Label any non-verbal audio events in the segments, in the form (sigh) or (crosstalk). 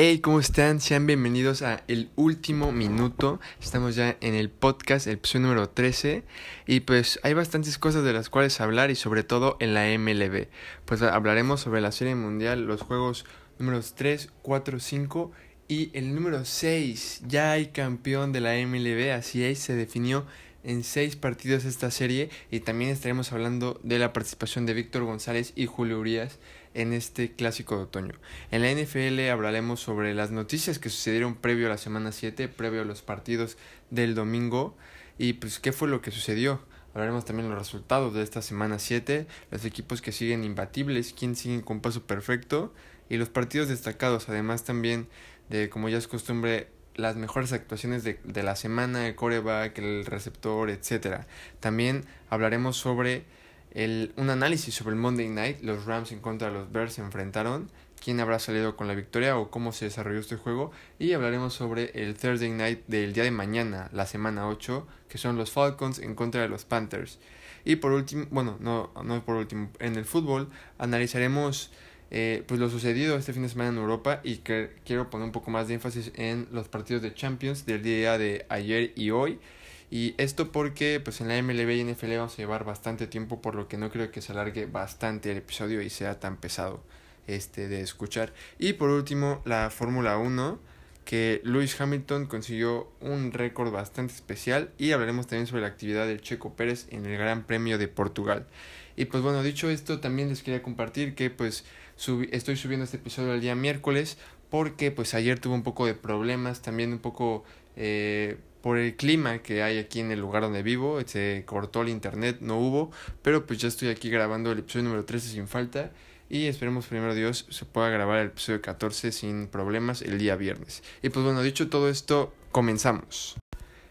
Hey, ¿cómo están? Sean bienvenidos a El Último Minuto. Estamos ya en el podcast, el episodio número 13. Y pues hay bastantes cosas de las cuales hablar y sobre todo en la MLB. Pues hablaremos sobre la Serie Mundial, los juegos números 3, 4, 5 y el número 6. Ya hay campeón de la MLB, así es, se definió en seis partidos esta serie y también estaremos hablando de la participación de Víctor González y Julio Urias en este clásico de otoño. En la NFL hablaremos sobre las noticias que sucedieron previo a la semana 7, previo a los partidos del domingo y pues qué fue lo que sucedió. Hablaremos también los resultados de esta semana 7, los equipos que siguen imbatibles, quién sigue con paso perfecto y los partidos destacados, además también de como ya es costumbre las mejores actuaciones de, de la semana, el coreback, el receptor, etc. También hablaremos sobre el, un análisis sobre el Monday Night. Los Rams en contra de los Bears se enfrentaron. ¿Quién habrá salido con la victoria o cómo se desarrolló este juego? Y hablaremos sobre el Thursday Night del día de mañana, la semana 8, que son los Falcons en contra de los Panthers. Y por último, bueno, no, no por último, en el fútbol analizaremos eh, pues lo sucedido este fin de semana en Europa y que quiero poner un poco más de énfasis en los partidos de Champions del día de ayer y hoy. Y esto porque pues en la MLB y NFL vamos a llevar bastante tiempo por lo que no creo que se alargue bastante el episodio y sea tan pesado este de escuchar. Y por último la Fórmula 1 que Lewis Hamilton consiguió un récord bastante especial y hablaremos también sobre la actividad del Checo Pérez en el Gran Premio de Portugal. Y pues bueno, dicho esto, también les quería compartir que pues estoy subiendo este episodio el día miércoles porque pues ayer tuve un poco de problemas, también un poco eh, por el clima que hay aquí en el lugar donde vivo, se cortó el internet, no hubo, pero pues ya estoy aquí grabando el episodio número 13 sin falta y esperemos primero Dios se pueda grabar el episodio 14 sin problemas el día viernes. Y pues bueno, dicho todo esto, comenzamos.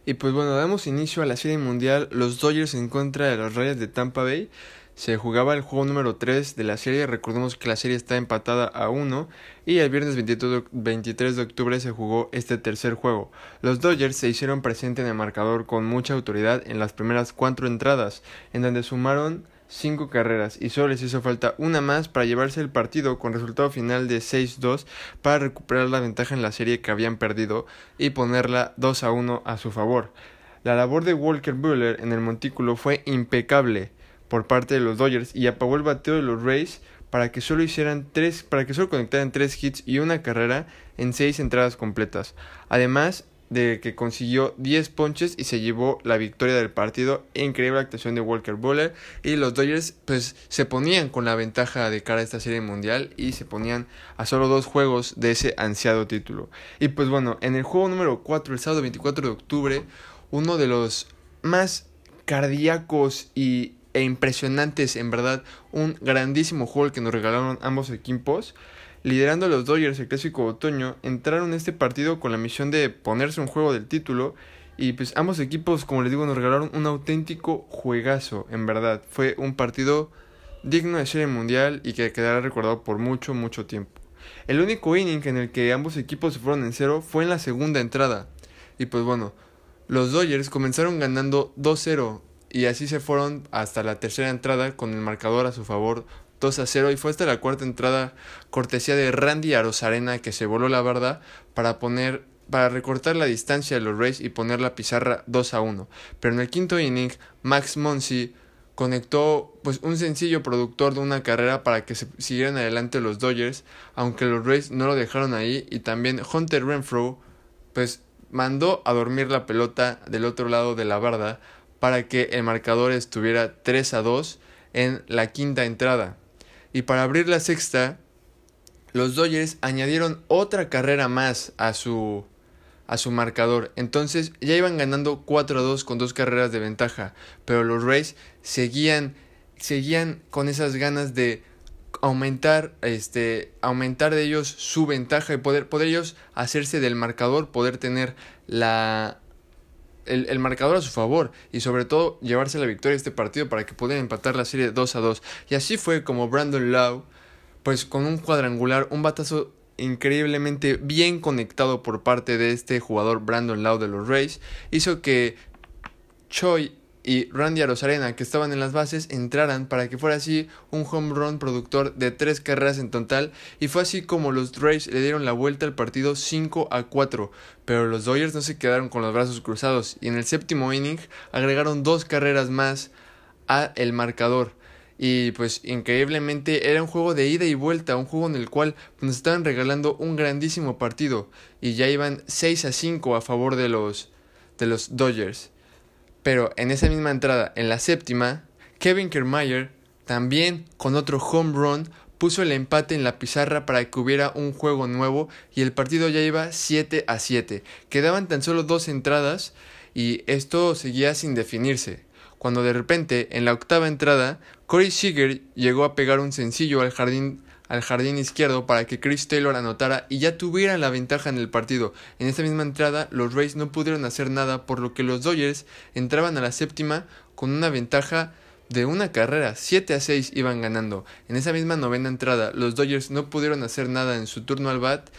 Y pues bueno, damos inicio a la serie mundial, los Dodgers en contra de los Rayos de Tampa Bay. Se jugaba el juego número 3 de la serie, recordemos que la serie está empatada a 1 y el viernes 23 de octubre se jugó este tercer juego. Los Dodgers se hicieron presente en el marcador con mucha autoridad en las primeras cuatro entradas, en donde sumaron 5 carreras y solo les hizo falta una más para llevarse el partido con resultado final de 6-2 para recuperar la ventaja en la serie que habían perdido y ponerla 2 a 1 a su favor. La labor de Walker Buehler en el montículo fue impecable por parte de los Dodgers y apagó el bateo de los Rays para que solo hicieran tres, para que solo conectaran tres hits y una carrera en seis entradas completas. Además de que consiguió 10 ponches y se llevó la victoria del partido. Increíble actuación de Walker Buehler y los Dodgers pues se ponían con la ventaja de cara a esta serie mundial y se ponían a solo dos juegos de ese ansiado título. Y pues bueno, en el juego número 4 el sábado 24 de octubre, uno de los más cardíacos y e impresionantes, en verdad, un grandísimo juego que nos regalaron ambos equipos. Liderando a los Dodgers el clásico otoño, entraron en este partido con la misión de ponerse un juego del título. Y pues ambos equipos, como les digo, nos regalaron un auténtico juegazo, en verdad. Fue un partido digno de serie mundial y que quedará recordado por mucho, mucho tiempo. El único inning en el que ambos equipos se fueron en cero fue en la segunda entrada. Y pues bueno, los Dodgers comenzaron ganando 2-0 y así se fueron hasta la tercera entrada con el marcador a su favor 2 a 0 y fue hasta la cuarta entrada cortesía de Randy Arozarena que se voló la barda para poner para recortar la distancia de los Rays y poner la pizarra 2 a 1. Pero en el quinto inning, Max Monsi conectó pues un sencillo productor de una carrera para que se siguieran adelante los Dodgers, aunque los Rays no lo dejaron ahí y también Hunter Renfro pues mandó a dormir la pelota del otro lado de la barda para que el marcador estuviera 3 a 2 en la quinta entrada. Y para abrir la sexta, los Dodgers añadieron otra carrera más a su a su marcador. Entonces ya iban ganando 4 a 2 con dos carreras de ventaja, pero los Rays seguían seguían con esas ganas de aumentar este aumentar de ellos su ventaja y poder poder ellos hacerse del marcador, poder tener la el, marcador a su favor y sobre todo llevarse la victoria de este partido para que pudieran empatar la serie 2 a 2. Y así fue como Brandon Lau, pues con un cuadrangular, un batazo increíblemente bien conectado por parte de este jugador Brandon Lau de los Rays, hizo que Choi y Randy Arozarena, que estaban en las bases, entraran para que fuera así un home run productor de tres carreras en total. Y fue así como los Rays le dieron la vuelta al partido 5 a 4. Pero los Dodgers no se quedaron con los brazos cruzados y en el séptimo inning agregaron dos carreras más a el marcador. Y pues increíblemente era un juego de ida y vuelta, un juego en el cual nos estaban regalando un grandísimo partido y ya iban 6 a 5 a favor de los de los Dodgers. Pero en esa misma entrada, en la séptima, Kevin Kiermaier también con otro home run puso el empate en la pizarra para que hubiera un juego nuevo y el partido ya iba 7 a 7. Quedaban tan solo dos entradas y esto seguía sin definirse cuando de repente, en la octava entrada, Corey Seager llegó a pegar un sencillo al jardín, al jardín izquierdo para que Chris Taylor anotara y ya tuvieran la ventaja en el partido. En esta misma entrada, los Rays no pudieron hacer nada, por lo que los Dodgers entraban a la séptima con una ventaja de una carrera, 7 a 6 iban ganando. En esa misma novena entrada, los Dodgers no pudieron hacer nada en su turno al bat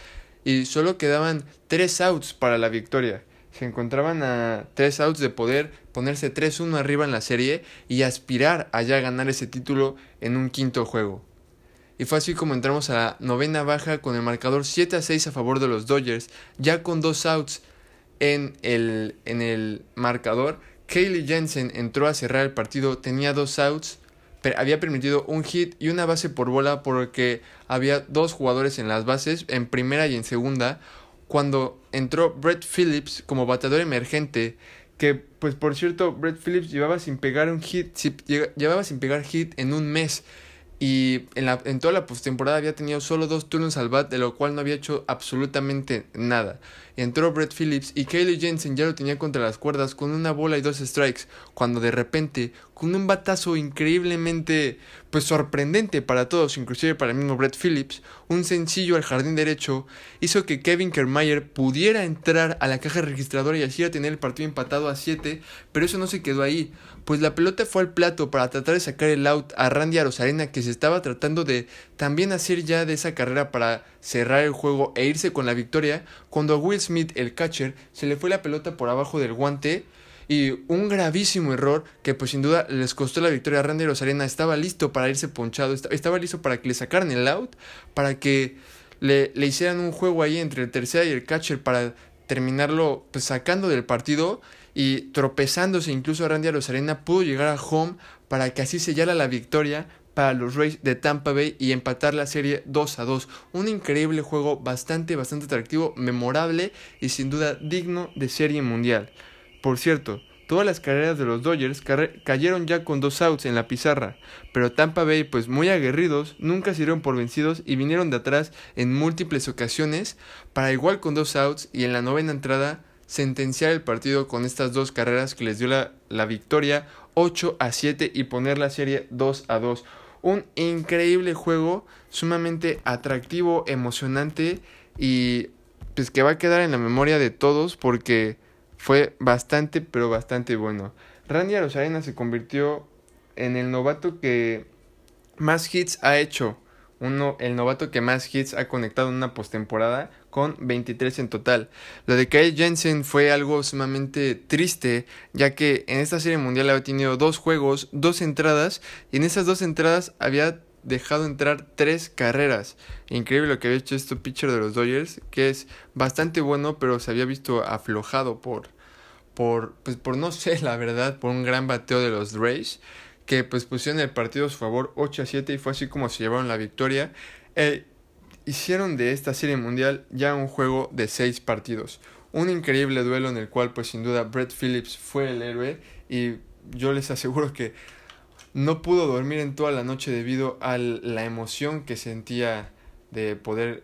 y solo quedaban 3 outs para la victoria se encontraban a tres outs de poder ponerse 3-1 arriba en la serie y aspirar a ya ganar ese título en un quinto juego. Y fue así como entramos a la novena baja con el marcador 7 a 6 a favor de los Dodgers, ya con dos outs en el, en el marcador. Kaylee Jensen entró a cerrar el partido, tenía dos outs, había permitido un hit y una base por bola porque había dos jugadores en las bases, en primera y en segunda, cuando entró Brett Phillips como bateador emergente, que pues por cierto Brett Phillips llevaba sin pegar un hit, llevaba sin pegar hit en un mes y en, la, en toda la postemporada había tenido solo dos turnos al bat, de lo cual no había hecho absolutamente nada. Entró Brett Phillips y Kaylee Jensen ya lo tenía contra las cuerdas con una bola y dos strikes, cuando de repente, con un batazo increíblemente pues sorprendente para todos, inclusive para el mismo Brett Phillips, un sencillo al jardín derecho hizo que Kevin Kermayer pudiera entrar a la caja registradora y así a tener el partido empatado a 7, pero eso no se quedó ahí, pues la pelota fue al plato para tratar de sacar el out a Randy Arozarena que se estaba tratando de también hacer ya de esa carrera para cerrar el juego e irse con la victoria, cuando a Will Smith, el catcher, se le fue la pelota por abajo del guante y un gravísimo error que pues sin duda les costó la victoria a Randy Rosarena estaba listo para irse ponchado, estaba listo para que le sacaran el out, para que le, hicieran un juego ahí entre el tercera y el catcher para terminarlo pues, sacando del partido y tropezándose incluso Randy Rosarena pudo llegar a home para que así sellara la victoria para los Rays de Tampa Bay y empatar la serie 2 a 2. Un increíble juego bastante, bastante atractivo, memorable y sin duda digno de serie mundial. Por cierto, todas las carreras de los Dodgers cayeron ya con dos outs en la pizarra, pero Tampa Bay, pues muy aguerridos, nunca se dieron por vencidos y vinieron de atrás en múltiples ocasiones para igual con dos outs y en la novena entrada sentenciar el partido con estas dos carreras que les dio la, la victoria 8 a 7 y poner la serie 2 a 2. Un increíble juego, sumamente atractivo, emocionante y pues que va a quedar en la memoria de todos porque fue bastante, pero bastante bueno. Randy Arozarena se convirtió en el novato que más hits ha hecho. Uno, el novato que más hits ha conectado en una postemporada con 23 en total. Lo de Kyle Jensen fue algo sumamente triste, ya que en esta serie mundial había tenido dos juegos, dos entradas, y en esas dos entradas había dejado entrar tres carreras. Increíble lo que había hecho este pitcher de los Dodgers, que es bastante bueno, pero se había visto aflojado por, por, pues por no (laughs) sé, la verdad, por un gran bateo de los Rays, que pues pusieron el partido a su favor 8 a 7 y fue así como se llevaron la victoria. Eh, hicieron de esta serie mundial ya un juego de seis partidos. Un increíble duelo en el cual pues sin duda Brett Phillips fue el héroe y yo les aseguro que no pudo dormir en toda la noche debido a la emoción que sentía de poder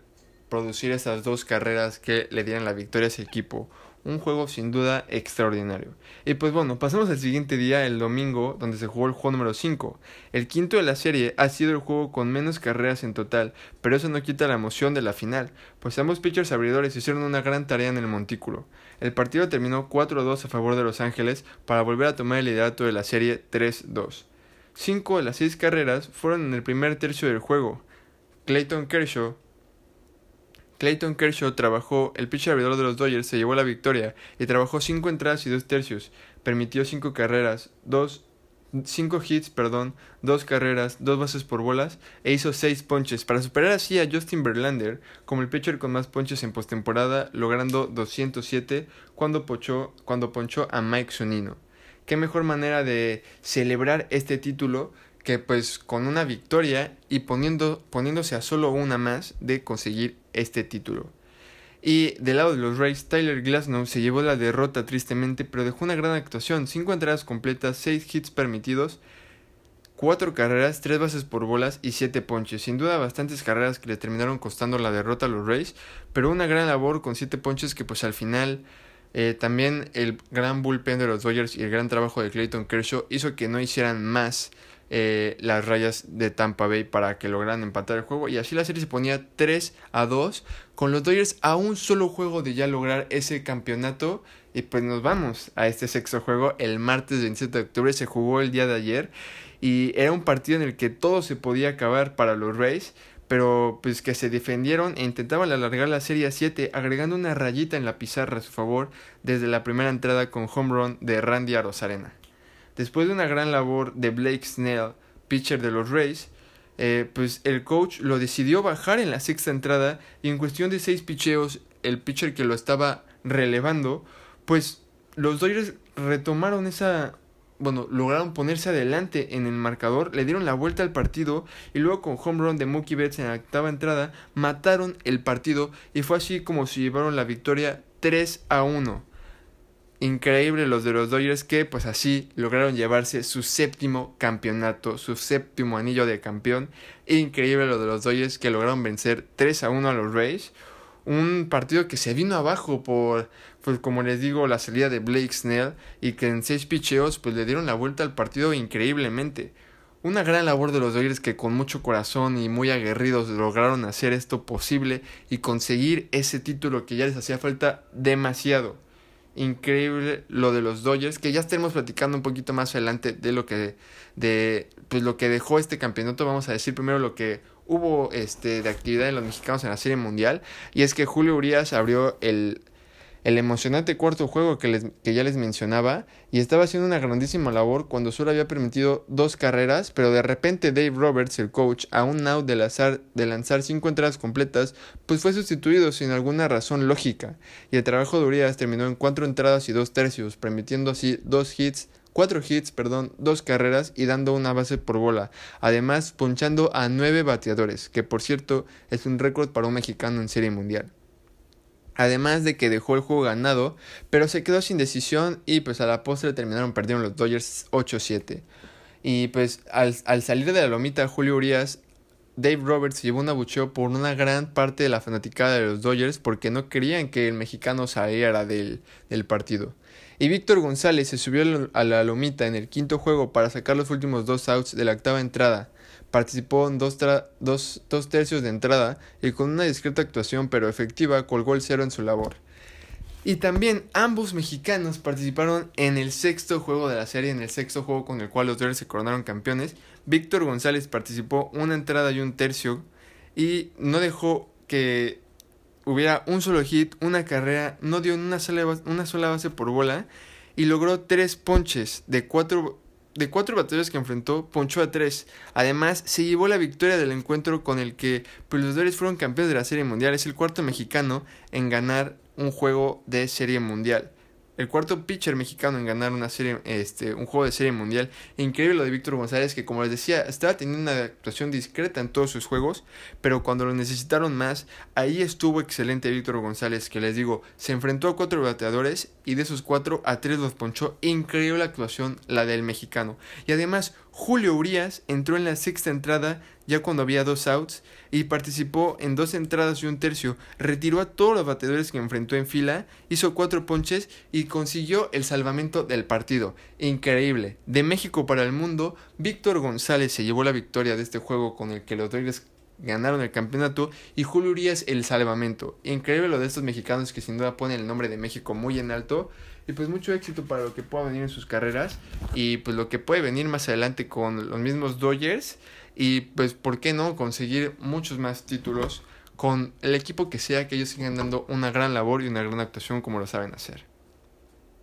producir esas dos carreras que le dieran la victoria a ese equipo. Un juego sin duda extraordinario. Y pues bueno, pasamos al siguiente día, el domingo, donde se jugó el juego número 5. El quinto de la serie ha sido el juego con menos carreras en total, pero eso no quita la emoción de la final, pues ambos pitchers abridores hicieron una gran tarea en el montículo. El partido terminó 4-2 a favor de Los Ángeles para volver a tomar el liderato de la serie 3-2. Cinco de las seis carreras fueron en el primer tercio del juego. Clayton Kershaw Clayton Kershaw trabajó, el pitcher abridor de los Dodgers se llevó la victoria y trabajó 5 entradas y 2 tercios, permitió 5 carreras, 2 5 hits, perdón, 2 carreras, 2 bases por bolas e hizo 6 ponches para superar así a Justin Verlander como el pitcher con más ponches en postemporada, logrando 207 cuando, pochó, cuando ponchó a Mike Sonino. Qué mejor manera de celebrar este título que pues con una victoria y poniendo, poniéndose a solo una más de conseguir este título. Y del lado de los Rays, Tyler Glasnow se llevó la derrota tristemente, pero dejó una gran actuación, 5 entradas completas, 6 hits permitidos, 4 carreras, 3 bases por bolas y 7 ponches. Sin duda bastantes carreras que le terminaron costando la derrota a los Rays, pero una gran labor con 7 ponches que pues al final eh, también el gran bullpen de los Dodgers y el gran trabajo de Clayton Kershaw hizo que no hicieran más eh, las rayas de Tampa Bay para que lograran empatar el juego. Y así la serie se ponía 3 a 2 con los Dodgers a un solo juego de ya lograr ese campeonato. Y pues nos vamos a este sexto juego. El martes 27 de octubre se jugó el día de ayer. Y era un partido en el que todo se podía acabar para los Rays pero pues que se defendieron e intentaban alargar la serie a 7 agregando una rayita en la pizarra a su favor desde la primera entrada con home run de Randy Arozarena. Después de una gran labor de Blake Snell, pitcher de los Rays, eh, pues el coach lo decidió bajar en la sexta entrada y en cuestión de 6 picheos el pitcher que lo estaba relevando, pues los Dodgers retomaron esa bueno, lograron ponerse adelante en el marcador, le dieron la vuelta al partido y luego con home run de Mookie Betts en la octava entrada mataron el partido y fue así como se llevaron la victoria 3 a 1. Increíble los de los Dodgers que pues así lograron llevarse su séptimo campeonato, su séptimo anillo de campeón. Increíble lo de los Dodgers que lograron vencer 3 a 1 a los Rays. Un partido que se vino abajo por pues como les digo, la salida de Blake Snell y que en seis picheos pues le dieron la vuelta al partido increíblemente. Una gran labor de los Dodgers que con mucho corazón y muy aguerridos lograron hacer esto posible y conseguir ese título que ya les hacía falta demasiado. Increíble lo de los Dodgers, que ya estaremos platicando un poquito más adelante de lo que de pues lo que dejó este campeonato. Vamos a decir primero lo que hubo este de actividad de los mexicanos en la Serie Mundial y es que Julio Urias abrió el el emocionante cuarto juego que, les, que ya les mencionaba y estaba haciendo una grandísima labor cuando solo había permitido dos carreras, pero de repente Dave Roberts, el coach, a un out de lanzar, de lanzar cinco entradas completas, pues fue sustituido sin alguna razón lógica y el trabajo de Urias terminó en cuatro entradas y dos tercios, permitiendo así dos hits cuatro hits, perdón, dos carreras y dando una base por bola, además ponchando a nueve bateadores, que por cierto es un récord para un mexicano en serie mundial. Además de que dejó el juego ganado, pero se quedó sin decisión y pues a la postre terminaron perdiendo los Dodgers 8-7. Y pues al, al, salir de la lomita Julio Urias, Dave Roberts llevó un abucheo por una gran parte de la fanaticada de los Dodgers porque no querían que el mexicano saliera del, del partido. Y Víctor González se subió a la lomita en el quinto juego para sacar los últimos dos outs de la octava entrada Participó en dos, tercios de entrada y con una discreta actuación pero efectiva colgó el cero en su labor. Y también ambos mexicanos participaron en el sexto juego de la serie, en el sexto juego con el cual los Dodgers se coronaron campeones. Víctor González participó una entrada y un tercio y no dejó que hubiera un solo hit, una carrera, no dio una sola, una sola base por bola y logró tres ponches de cuatro de cuatro batallas que enfrentó, ponchó a tres. Además, se llevó la victoria del encuentro con el que pues, los Dodgers fueron campeones de la Serie Mundial. Es el cuarto mexicano en ganar un juego de Serie Mundial el cuarto pitcher mexicano en ganar una serie, este, un juego de serie mundial. Increíble lo de Víctor González, que como les decía, estaba teniendo una actuación discreta en todos sus juegos, pero cuando lo necesitaron más, ahí estuvo excelente Víctor González, que les digo, se enfrentó a cuatro bateadores y de esos cuatro a tres los ponchó. Increíble actuación la del mexicano. Y además, Julio Urias entró en la sexta entrada ya cuando había dos outs y participó en dos entradas y un tercio, retiró a todos los bateadores que enfrentó en fila, hizo cuatro ponches y consiguió el salvamento del partido. Increíble. De México para el mundo, Víctor González se llevó la victoria de este juego con el que los Dodgers ganaron el campeonato y Julio Urias el salvamento. Increíble lo de estos mexicanos que sin duda ponen el nombre de México muy en alto y pues mucho éxito para lo que pueda venir en sus carreras. Y pues lo que puede venir más adelante con los mismos Dodgers. Y pues por qué no conseguir muchos más títulos con el equipo que sea, que ellos sigan dando una gran labor y una gran actuación como lo saben hacer.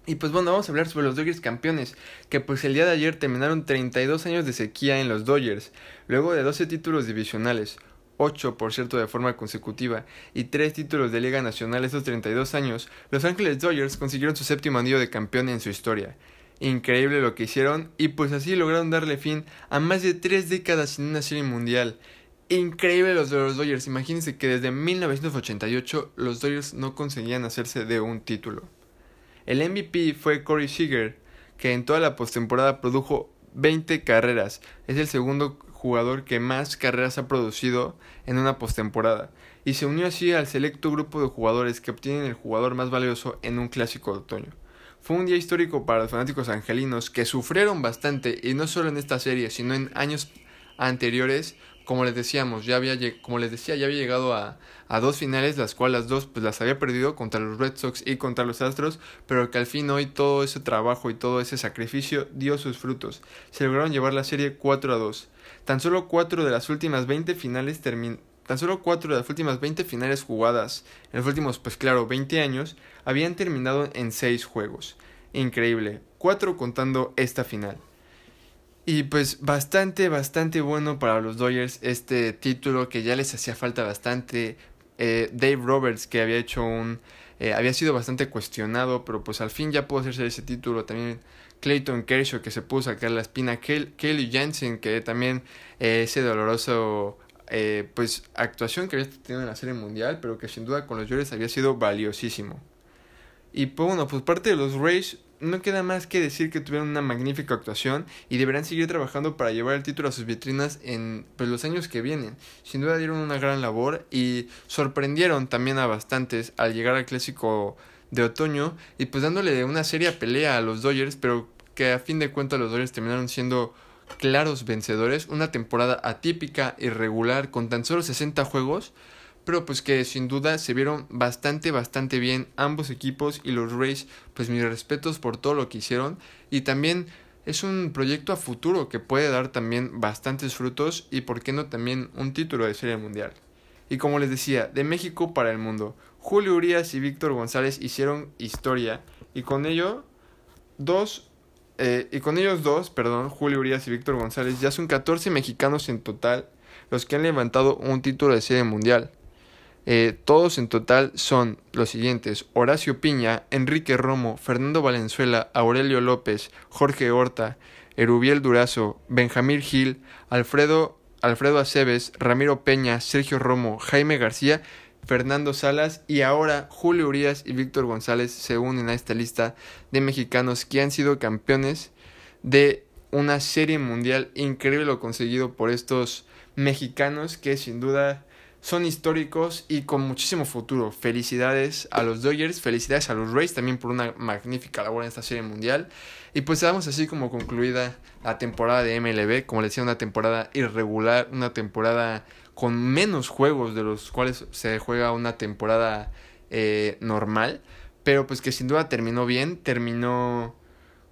Y pues bueno, vamos a hablar sobre los Dodgers campeones, que pues el día de ayer terminaron 32 años de sequía en los Dodgers, luego de 12 títulos divisionales, 8 por cierto de forma consecutiva, y 3 títulos de Liga Nacional estos 32 años, los Ángeles Dodgers consiguieron su séptimo anillo de campeón en su historia. Increíble lo que hicieron y pues así lograron darle fin a más de 3 décadas sin una serie mundial. Increíble los de los Dodgers, imagínense que desde 1988 los Dodgers no conseguían hacerse de un título. El MVP fue Corey Seager, que en toda la postemporada produjo 20 carreras. Es el segundo jugador que más carreras ha producido en una postemporada y se unió así al selecto grupo de jugadores que obtienen el jugador más valioso en un clásico de otoño. Fue un día histórico para los fanáticos angelinos que sufrieron bastante y no solo en esta serie, sino en años anteriores como les decíamos, ya había, como les decía, ya había llegado a, a, dos finales, las cuales las dos pues las había perdido contra los Red Sox y contra los Astros, pero que al fin hoy todo ese trabajo y todo ese sacrificio dio sus frutos. Se lograron llevar la serie 4 a 2. Tan solo cuatro de las últimas 20 finales Tan solo de las últimas 20 finales jugadas en los últimos, pues claro, 20 años, habían terminado en 6 juegos. Increíble, cuatro contando esta final. Y pues bastante, bastante bueno para los Dodgers este título que ya les hacía falta bastante. Eh, Dave Roberts que había hecho un... Eh, había sido bastante cuestionado, pero pues al fin ya pudo hacerse ese título. También Clayton Kershaw que se puso a sacar la espina. Kelly Jensen que también eh, ese doloroso pues actuación que había tenido en la serie mundial, pero que sin duda con los Dodgers había sido valiosísimo. Y pues bueno, pues parte de los Rays no queda más que decir que tuvieron una magnífica actuación y deberán seguir trabajando para llevar el título a sus vitrinas en pues, los años que vienen. Sin duda dieron una gran labor y sorprendieron también a bastantes al llegar al clásico de otoño y pues dándole una seria pelea a los Dodgers, pero que a fin de cuentas los Dodgers terminaron siendo claros vencedores, una temporada atípica, irregular, con tan solo 60 juegos, pero pues que sin duda se vieron bastante, bastante bien ambos equipos y los Rays, pues mis respetos por todo lo que hicieron. Y también es un proyecto a futuro que puede dar también bastantes frutos y por qué no también un título de serie mundial. Y como les decía, de México para el mundo, Julio Urias y Víctor González hicieron historia y con ello dos eh, y con ellos dos, perdón, Julio Urias y Víctor González ya son 14 mexicanos en total los que han levantado un título de serie mundial. Eh, todos en total son los siguientes: Horacio Piña, Enrique Romo, Fernando Valenzuela, Aurelio López, Jorge Horta, Erubiel Durazo, Benjamín Gil, Alfredo, Alfredo Aceves, Ramiro Peña, Sergio Romo, Jaime García, Fernando Salas y ahora Julio Urias y Víctor González se unen a esta lista de mexicanos que han sido campeones de una serie mundial increíble lo conseguido por estos mexicanos que sin duda son históricos y con muchísimo futuro. Felicidades a los Dodgers, felicidades a los Rays también por una magnífica labor en esta serie mundial. Y pues damos así como concluida la temporada de MLB, como les decía, una temporada irregular, una temporada con menos juegos de los cuales se juega una temporada eh, normal, pero pues que sin duda terminó bien, terminó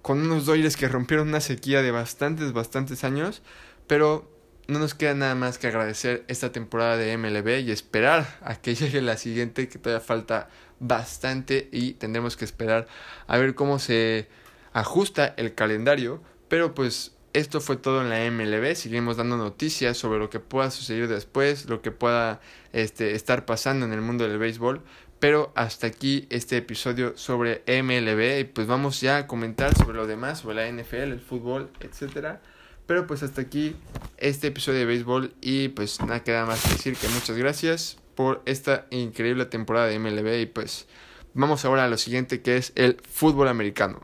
con unos Dodgers que rompieron una sequía de bastantes, bastantes años, pero no nos queda nada más que agradecer esta temporada de MLB y esperar a que (laughs) llegue la siguiente, que todavía falta bastante y tendremos que esperar a ver cómo se ajusta el calendario. Pero pues esto fue todo en la MLB. Seguimos dando noticias sobre lo que pueda suceder después, lo que pueda este, estar pasando en el mundo del béisbol. Pero hasta aquí este episodio sobre MLB y pues vamos ya a comentar sobre lo demás, sobre la NFL, el fútbol, etcétera. Pero pues hasta aquí este episodio de béisbol y pues nada queda más que decir que muchas gracias por esta increíble temporada de MLB y pues vamos ahora a lo siguiente que es el fútbol americano.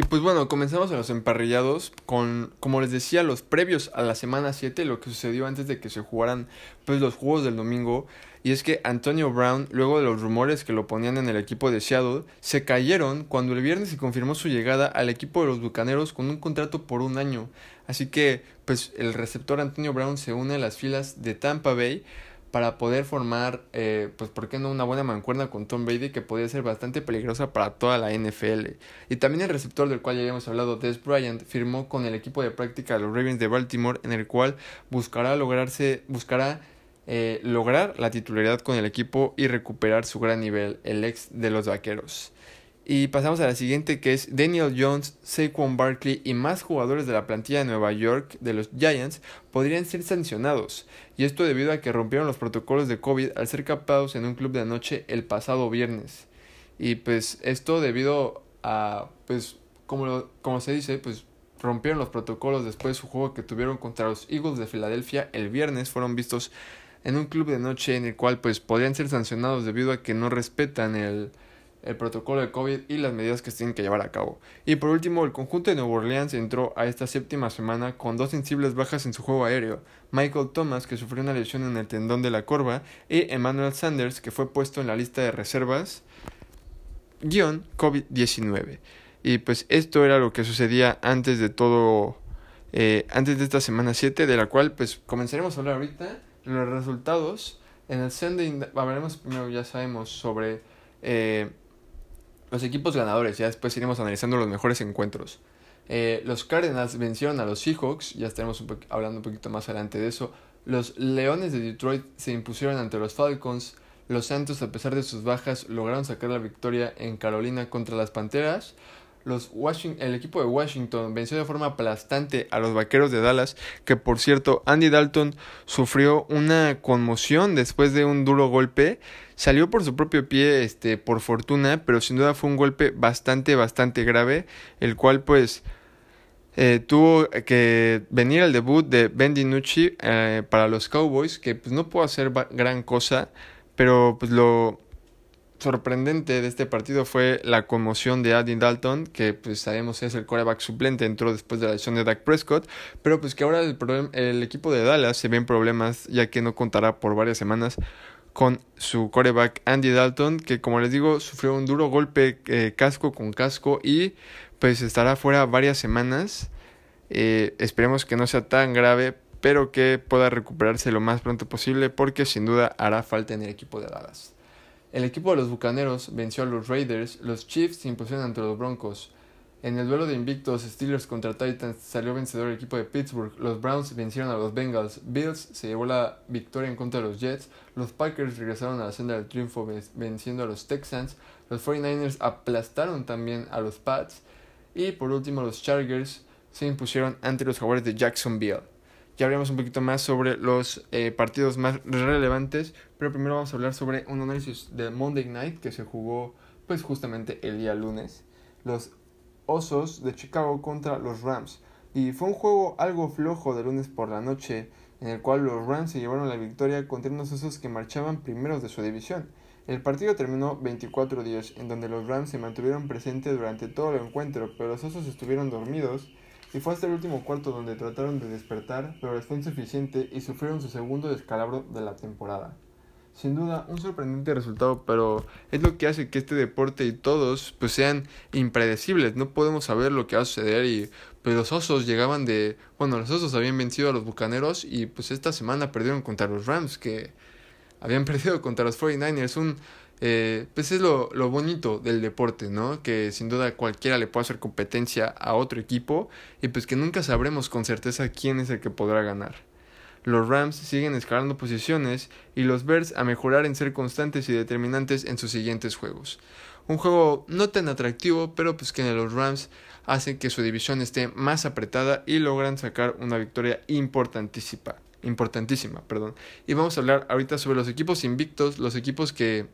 Y pues bueno, comenzamos a los emparrillados con, como les decía, los previos a la semana 7, lo que sucedió antes de que se jugaran pues los juegos del domingo. Y es que Antonio Brown, luego de los rumores que lo ponían en el equipo de Seattle, se cayeron cuando el viernes se confirmó su llegada al equipo de los Bucaneros con un contrato por un año. Así que, pues, el receptor Antonio Brown se une a las filas de Tampa Bay para poder formar, eh, pues, ¿por qué no una buena mancuerna con Tom Brady que podría ser bastante peligrosa para toda la NFL? Y también el receptor del cual ya habíamos hablado, Des Bryant, firmó con el equipo de práctica de los Ravens de Baltimore, en el cual buscará lograrse, buscará eh, lograr la titularidad con el equipo y recuperar su gran nivel, el ex de los Vaqueros. Y pasamos a la siguiente que es Daniel Jones, Saquon Barkley y más jugadores de la plantilla de Nueva York de los Giants podrían ser sancionados. Y esto debido a que rompieron los protocolos de COVID al ser captados en un club de anoche el pasado viernes. Y pues esto debido a, pues como, como se dice, pues rompieron los protocolos después de su juego que tuvieron contra los Eagles de Filadelfia el viernes. Fueron vistos en un club de noche en el cual pues podrían ser sancionados debido a que no respetan el, el protocolo de COVID y las medidas que se tienen que llevar a cabo. Y por último, el conjunto de Nueva Orleans entró a esta séptima semana con dos sensibles bajas en su juego aéreo. Michael Thomas, que sufrió una lesión en el tendón de la corva, y Emmanuel Sanders, que fue puesto en la lista de reservas, guion COVID-19. Y pues esto era lo que sucedía antes de todo, eh, antes de esta semana 7, de la cual pues comenzaremos a hablar ahorita los resultados. En el Sunday hablaremos primero, ya sabemos, sobre eh, los equipos ganadores. Ya después iremos analizando los mejores encuentros. Eh, los Cardinals vencieron a los Seahawks, ya estaremos hablando un poquito más adelante de eso. Los Leones de Detroit se impusieron ante los Falcons. Los Santos, a pesar de sus bajas, lograron sacar la victoria en Carolina contra las Panteras el equipo de Washington venció de forma aplastante a los Vaqueros de Dallas, que por cierto Andy Dalton sufrió una conmoción después de un duro golpe. Salió por su propio pie, este, por fortuna, pero sin duda fue un golpe bastante, bastante grave, el cual pues eh, tuvo que venir al debut de Ben DiNucci eh, para los Cowboys, que pues no pudo hacer gran cosa, pero pues lo sorprendente de este partido fue la conmoción de Andy Dalton, que pues sabemos es el coreback suplente, entró después de la lesión de Dak Prescott, pero pues que ahora el, el equipo de Dallas se ve en problemas ya que no contará por varias semanas con su coreback Andy Dalton, que como les digo sufrió un duro golpe eh, casco con casco y pues estará fuera varias semanas. Eh, esperemos que no sea tan grave, pero que pueda recuperarse lo más pronto posible porque sin duda hará falta en el equipo de Dallas. El equipo de los Bucaneros venció a los Raiders, los Chiefs se impusieron ante los Broncos. En el duelo de invictos Steelers contra Titans salió vencedor el equipo de Pittsburgh, los Browns vencieron a los Bengals, Bills se llevó la victoria en contra de los Jets, los Packers regresaron a la senda del triunfo venciendo a los Texans, los 49ers aplastaron también a los Pats y por último los Chargers se impusieron ante los Jaguars de Jacksonville. Ya hablaremos un poquito más sobre los eh, partidos más relevantes, pero primero vamos a hablar sobre un análisis de Monday Night que se jugó pues justamente el día lunes. Los Osos de Chicago contra los Rams. Y fue un juego algo flojo de lunes por la noche, en el cual los Rams se llevaron la victoria contra unos Osos que marchaban primeros de su división. El partido terminó 24 días, en donde los Rams se mantuvieron presentes durante todo el encuentro, pero los Osos estuvieron dormidos y fue hasta el último cuarto donde trataron de despertar, pero fue insuficiente y sufrieron su segundo descalabro de la temporada. Sin duda, un sorprendente resultado, pero es lo que hace que este deporte y todos pues sean impredecibles. No podemos saber lo que va a suceder y pues los osos llegaban de... Bueno, los osos habían vencido a los bucaneros y pues esta semana perdieron contra los Rams que habían (laughs) perdido contra los 49ers. Un eh, pues es lo, lo, bonito del deporte, ¿no? Que sin duda cualquiera le puede hacer competencia a otro equipo y pues que nunca sabremos con certeza quién es el que podrá ganar. Los Rams siguen escalando posiciones y los Bears a mejorar en ser constantes y determinantes en sus siguientes juegos. Un juego no tan atractivo, pero pues que los Rams hacen que su división esté más apretada y logran sacar una victoria importantísima. Importantísima, perdón. Y vamos a hablar ahorita sobre los equipos invictos, los equipos que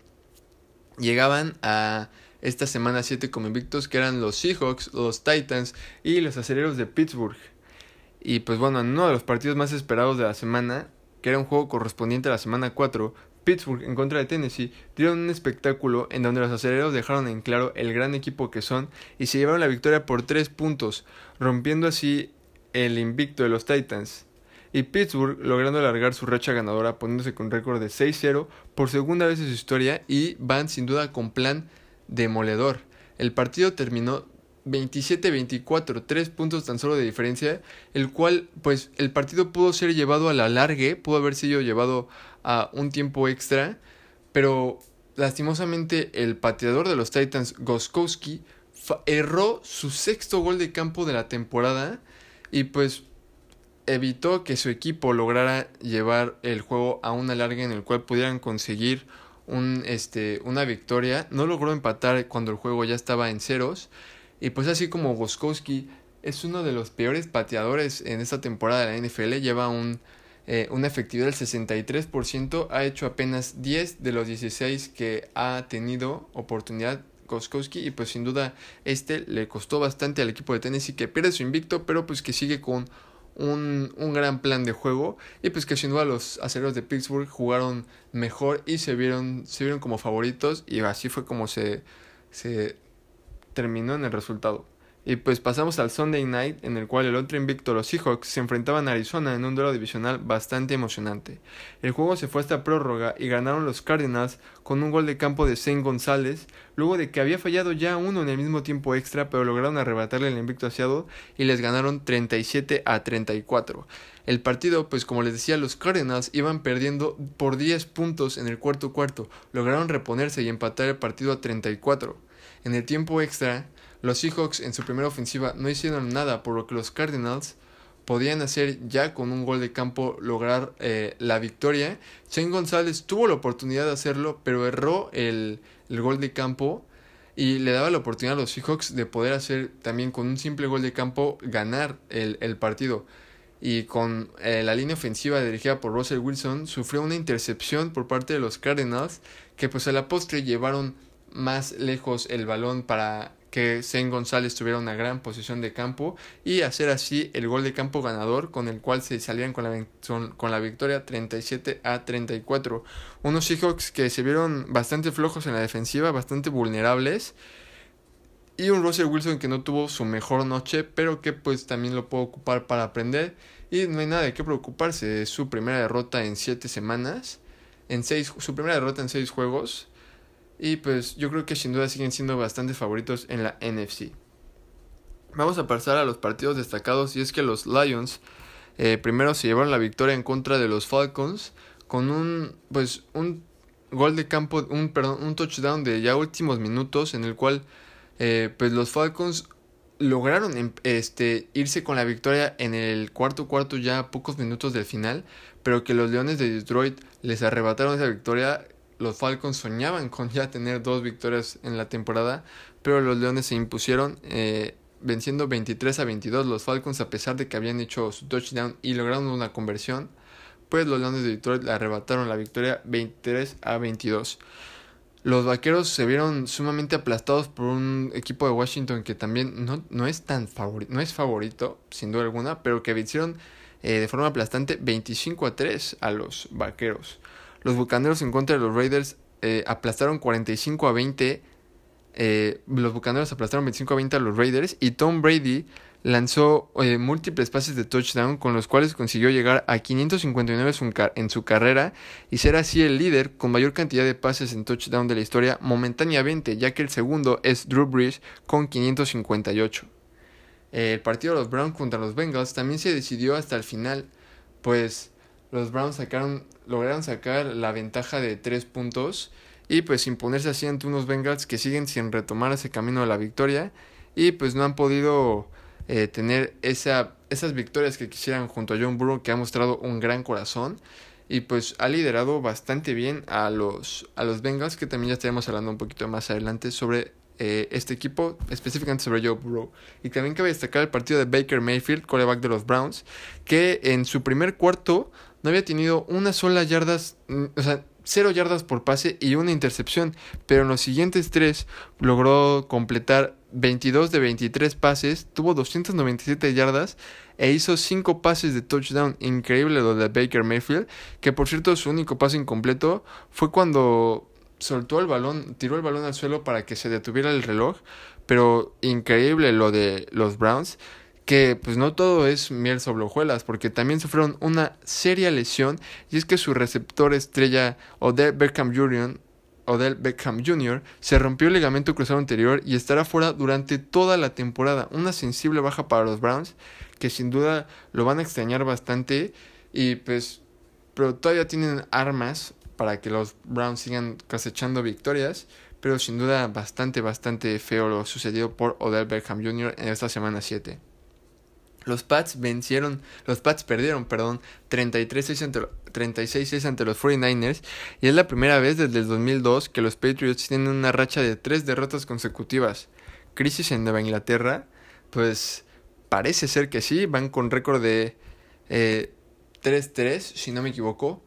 llegaban a esta semana 7 como invictos, que eran los Seahawks, los Titans y los aceleros de Pittsburgh. Y pues bueno, en uno de los partidos más esperados de la semana, que era un juego correspondiente a la semana 4, Pittsburgh en contra de Tennessee dieron un espectáculo en donde los aceleros dejaron en claro el gran equipo que son y se llevaron la victoria por 3 puntos, rompiendo así el invicto de los Titans y Pittsburgh logrando alargar su racha ganadora poniéndose con récord de 6-0 por segunda vez en su historia y van sin duda con plan demoledor. El partido terminó 27-24, 3 puntos tan solo de diferencia, el cual pues el partido pudo ser llevado a la largue, pudo haber sido llevado a un tiempo extra, pero lastimosamente el pateador de los Titans, Goskowski, erró su sexto gol de campo de la temporada y pues evitó que su equipo lograra llevar el juego a una larga en el cual pudieran conseguir un, este, una victoria. No logró empatar cuando el juego ya estaba en ceros. Y pues así como Goskowski es uno de los peores pateadores en esta temporada de la NFL, lleva un, eh, una efectividad del 63%, ha hecho apenas 10 de los 16 que ha tenido oportunidad Goskowski y pues sin duda este le costó bastante al equipo de Tennessee que pierde su invicto pero pues que sigue con un, un, gran plan de juego y pues que sin duda los acereros de Pittsburgh jugaron mejor y se vieron, se vieron como favoritos y así fue como se, se terminó en el resultado. Y pues pasamos al Sunday Night, en el cual el otro invicto, los Seahawks, se enfrentaban a Arizona en un duelo divisional bastante emocionante. El juego se fue hasta prórroga y ganaron los Cardinals con un gol de campo de Zane González, luego de que había fallado ya uno en el mismo tiempo extra, pero lograron arrebatarle el invicto a y les ganaron 37 a 34. El partido, pues como les decía, los Cardinals iban perdiendo por 10 puntos en el cuarto cuarto, lograron reponerse y empatar el partido a 34. En el tiempo extra, los Seahawks en su primera ofensiva no hicieron nada, por lo que los Cardinals podían hacer ya con un gol de campo lograr eh, la victoria. Shane González tuvo la oportunidad de hacerlo, pero erró el, gol de campo y le daba la oportunidad a los Seahawks de poder hacer también con un simple gol de campo ganar el, partido. Y con eh, la línea ofensiva dirigida por Russell Wilson sufrió una intercepción por parte de los Cardinals que pues a la postre llevaron más lejos el balón para que Zane González tuviera una gran posición de campo y hacer así el gol de campo ganador con el cual se salían con la, con la victoria 37 a 34. Unos Seahawks que se vieron bastante flojos en la defensiva, bastante vulnerables. Y un Russell Wilson que no tuvo su mejor noche, pero que pues también lo puedo ocupar para aprender. Y no hay nada de qué preocuparse. Su primera derrota en 7 semanas. En seis, su primera derrota en 6 juegos. Y pues yo creo que sin duda siguen siendo bastante favoritos en la NFC. Vamos a pasar a los partidos destacados y es que los Lions eh, primero se llevaron la victoria en contra de los Falcons con un pues un gol de campo, un perdón, un touchdown de ya últimos minutos en el cual eh, pues los Falcons lograron em, este irse con la victoria en el cuarto cuarto ya pocos minutos del final, pero que los Leones de Detroit les arrebataron esa victoria los Falcons soñaban con ya tener dos victorias en la temporada, pero los Leones se impusieron eh, venciendo 23 a 22 los Falcons a pesar de que habían hecho su touchdown y lograron una conversión, pues los Leones de Detroit le arrebataron la victoria 23 a 22. Los vaqueros se vieron sumamente aplastados por un equipo de Washington que también no, no es tan favorito, no es favorito, sin duda alguna, pero que vencieron eh, de forma aplastante 25 a 3 a los vaqueros. Los Bucaneros en contra de los Raiders eh, aplastaron 45 a 20. Eh, los Bucaneros aplastaron 25 a 20 a los Raiders y Tom Brady lanzó eh, múltiples pases de touchdown con los cuales consiguió llegar a 559 en su carrera y ser así el líder con mayor cantidad de pases en touchdown de la historia momentáneamente, ya que el segundo es Drew Brees con 558. el partido de los Browns contra los Bengals también se decidió hasta el final, pues los Browns sacaron, lograron sacar la ventaja de tres puntos y pues imponerse así ante unos Bengals que siguen sin retomar ese camino de la victoria y pues no han podido eh, tener esa, esas victorias que quisieran junto a John Burrow que ha mostrado un gran corazón y pues ha liderado bastante bien a los, a los Bengals que también ya estaremos hablando un poquito más adelante sobre eh, este equipo, específicamente sobre Joe Burrow. Y también cabe destacar el partido de Baker Mayfield, coreback de los Browns, que en su primer cuarto no había tenido una sola yardas, mm, o sea, cero yardas por pase y una intercepción, pero en los siguientes tres logró completar 22 de 23 pases, tuvo 297 yardas e hizo 5 pases de touchdown. Increíble lo de Baker Mayfield, que por cierto su único pase incompleto fue cuando soltó el balón, tiró el balón al suelo para que se detuviera el reloj, pero increíble lo de los Browns que pues no todo es miel sobre hojuelas, porque también sufrieron una seria lesión y es que su receptor estrella Odell Beckham Jr. Odell Beckham Jr. se rompió el ligamento cruzado anterior y estará fuera durante toda la temporada. Una sensible baja para los Browns que sin duda lo van a extrañar bastante y pues pero todavía tienen armas para que los Browns sigan cosechando victorias, pero sin duda bastante bastante feo lo sucedido por Odell Beckham Jr. en esta semana 7. Los Pats vencieron, los Pats perdieron, perdón, 33-6 ante, 36 ante los 49ers y es la primera vez desde el 2002 que los Patriots tienen una racha de tres derrotas consecutivas. Crisis en Nueva Inglaterra, pues parece ser que sí, van con récord de eh, 3-3, si no me equivoco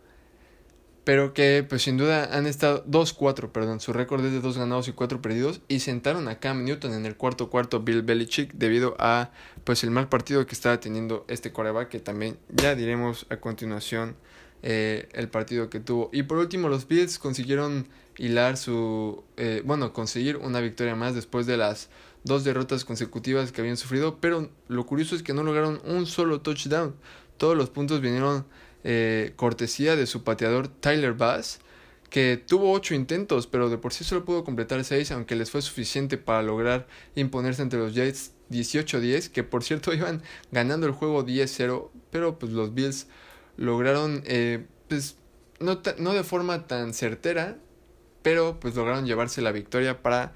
pero que pues sin duda han estado 2-4, perdón, su récord es de 2 ganados y 4 perdidos y sentaron a Cam Newton en el cuarto cuarto Bill Belichick debido a pues el mal partido que estaba teniendo este coreback que también ya diremos a continuación eh, el partido que tuvo. Y por último los Bills consiguieron hilar su eh, bueno conseguir una victoria más después de las dos derrotas consecutivas que habían sufrido pero lo curioso es que no lograron un solo touchdown. Todos los puntos vinieron eh, cortesía de su pateador Tyler Bass, que tuvo 8 intentos, pero de por sí solo pudo completar 6, aunque les fue suficiente para lograr imponerse entre los Jets 18-10, que por cierto (laughs) iban ganando el juego 10-0, pero pues los Bills lograron, eh, pues no, no, de forma tan certera, pero pues lograron llevarse la victoria para